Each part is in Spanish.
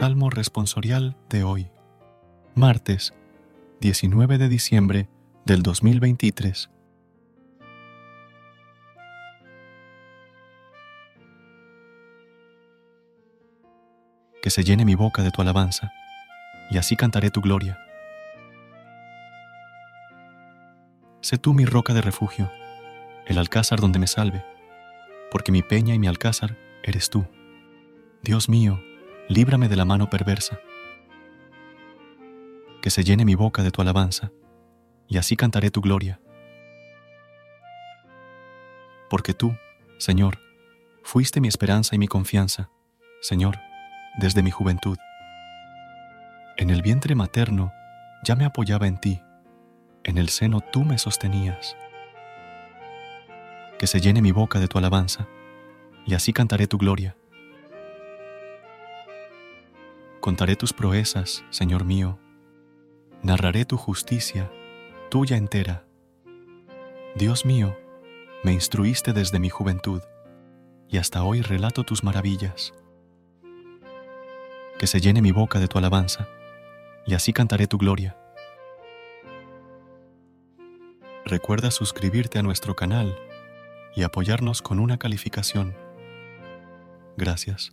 Salmo responsorial de hoy, martes 19 de diciembre del 2023. Que se llene mi boca de tu alabanza, y así cantaré tu gloria. Sé tú mi roca de refugio, el alcázar donde me salve, porque mi peña y mi alcázar eres tú. Dios mío, líbrame de la mano perversa. Que se llene mi boca de tu alabanza, y así cantaré tu gloria. Porque tú, Señor, fuiste mi esperanza y mi confianza, Señor, desde mi juventud. En el vientre materno ya me apoyaba en ti, en el seno tú me sostenías. Que se llene mi boca de tu alabanza, y así cantaré tu gloria. Contaré tus proezas, Señor mío. Narraré tu justicia, tuya entera. Dios mío, me instruiste desde mi juventud, y hasta hoy relato tus maravillas. Que se llene mi boca de tu alabanza, y así cantaré tu gloria. Recuerda suscribirte a nuestro canal y apoyarnos con una calificación. Gracias.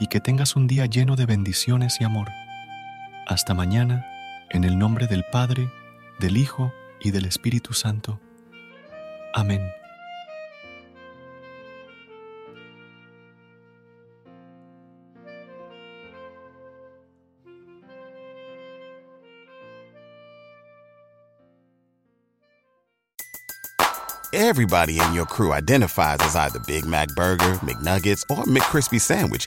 y que tengas un día lleno de bendiciones y amor. Hasta mañana, en el nombre del Padre, del Hijo y del Espíritu Santo. Amén. Everybody in your crew identifies as either Big Mac Burger, McNuggets, or McCrispy Sandwich.